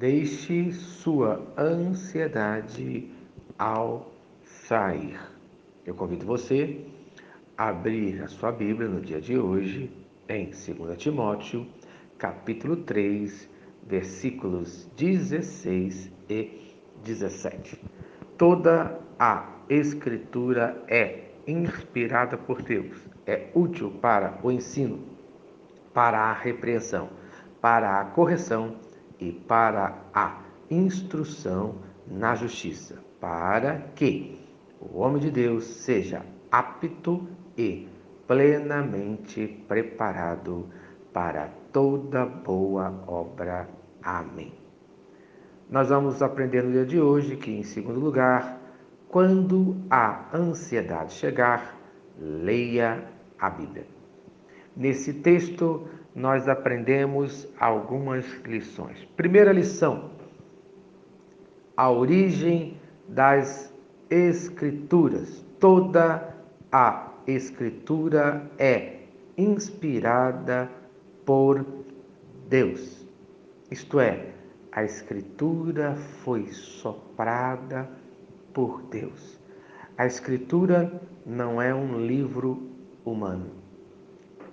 Deixe sua ansiedade ao sair. Eu convido você a abrir a sua Bíblia no dia de hoje em 2 Timóteo, capítulo 3, versículos 16 e 17. Toda a Escritura é inspirada por Deus, é útil para o ensino, para a repreensão, para a correção e para a instrução na justiça, para que o homem de Deus seja apto e plenamente preparado para toda boa obra. Amém. Nós vamos aprender no dia de hoje que, em segundo lugar, quando a ansiedade chegar, leia a Bíblia. Nesse texto, nós aprendemos algumas lições. Primeira lição: a origem das Escrituras. Toda a Escritura é inspirada por Deus. Isto é, a Escritura foi soprada por Deus. A Escritura não é um livro humano,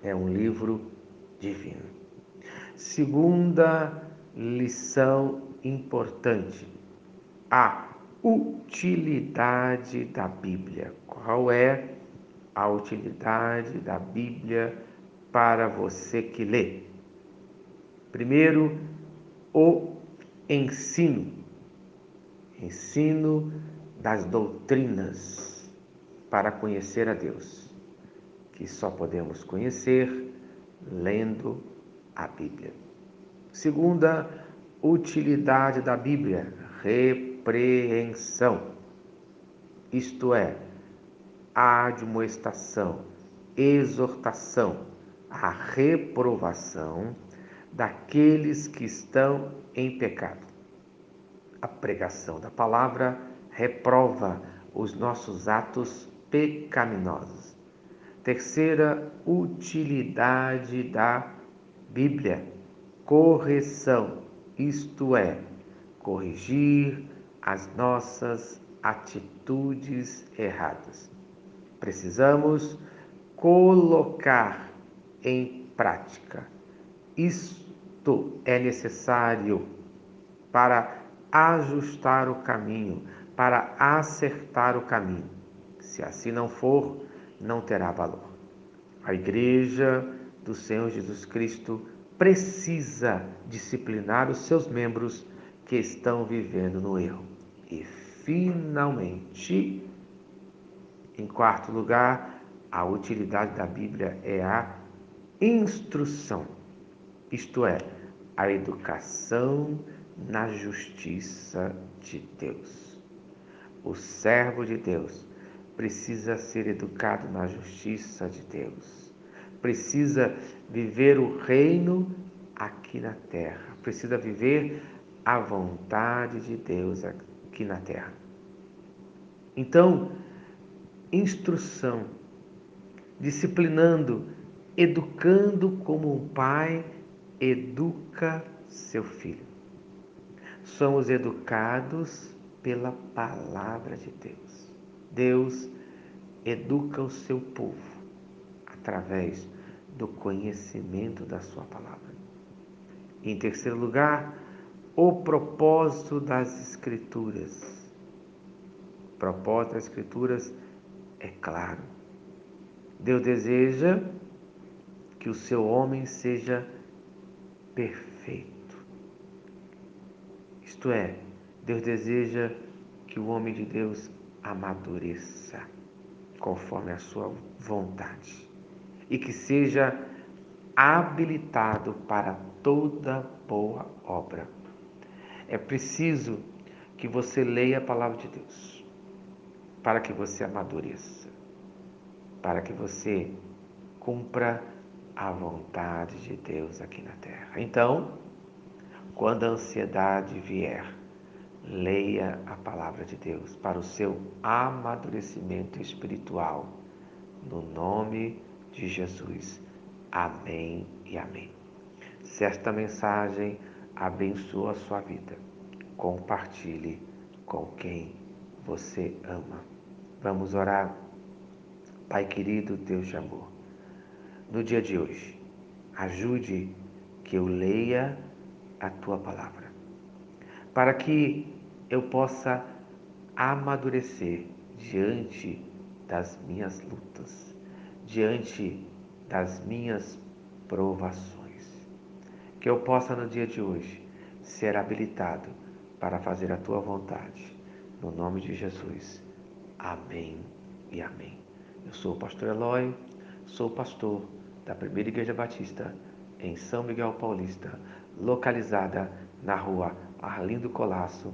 é um livro divino. Segunda lição importante: a utilidade da Bíblia. Qual é a utilidade da Bíblia para você que lê? Primeiro, o ensino, ensino das doutrinas para conhecer a Deus, que só podemos conhecer lendo a Bíblia. Segunda utilidade da Bíblia, repreensão, isto é, admoestação, exortação, a reprovação daqueles que estão em pecado. A pregação da palavra reprova os nossos atos pecaminosos. Terceira utilidade da Bíblia: correção, isto é, corrigir as nossas atitudes erradas. Precisamos colocar em prática. Isto é necessário para ajustar o caminho, para acertar o caminho. Se assim não for, não terá valor. A igreja do Senhor Jesus Cristo precisa disciplinar os seus membros que estão vivendo no erro. E, finalmente, em quarto lugar, a utilidade da Bíblia é a instrução, isto é, a educação na justiça de Deus. O servo de Deus precisa ser educado na justiça de Deus. Precisa viver o reino aqui na terra. Precisa viver a vontade de Deus aqui na terra. Então, instrução, disciplinando, educando como um pai educa seu filho. Somos educados pela palavra de Deus. Deus educa o seu povo através do conhecimento da sua palavra. Em terceiro lugar, o propósito das Escrituras. O propósito das Escrituras é claro. Deus deseja que o seu homem seja perfeito. Isto é, Deus deseja que o homem de Deus amadureça conforme a sua vontade e que seja habilitado para toda boa obra. É preciso que você leia a palavra de Deus para que você amadureça, para que você cumpra a vontade de Deus aqui na terra. Então, quando a ansiedade vier, leia a palavra de Deus para o seu amadurecimento espiritual. No nome de Jesus. Amém e amém. Se esta mensagem abençoa a sua vida. Compartilhe com quem você ama. Vamos orar. Pai querido, Deus de amor, no dia de hoje, ajude que eu leia a tua palavra, para que eu possa amadurecer diante das minhas lutas, diante das minhas provações. Que eu possa no dia de hoje ser habilitado para fazer a tua vontade. No nome de Jesus. Amém e amém. Eu sou o pastor Eloy, sou pastor da Primeira Igreja Batista em São Miguel Paulista, localizada na rua Arlindo Colasso,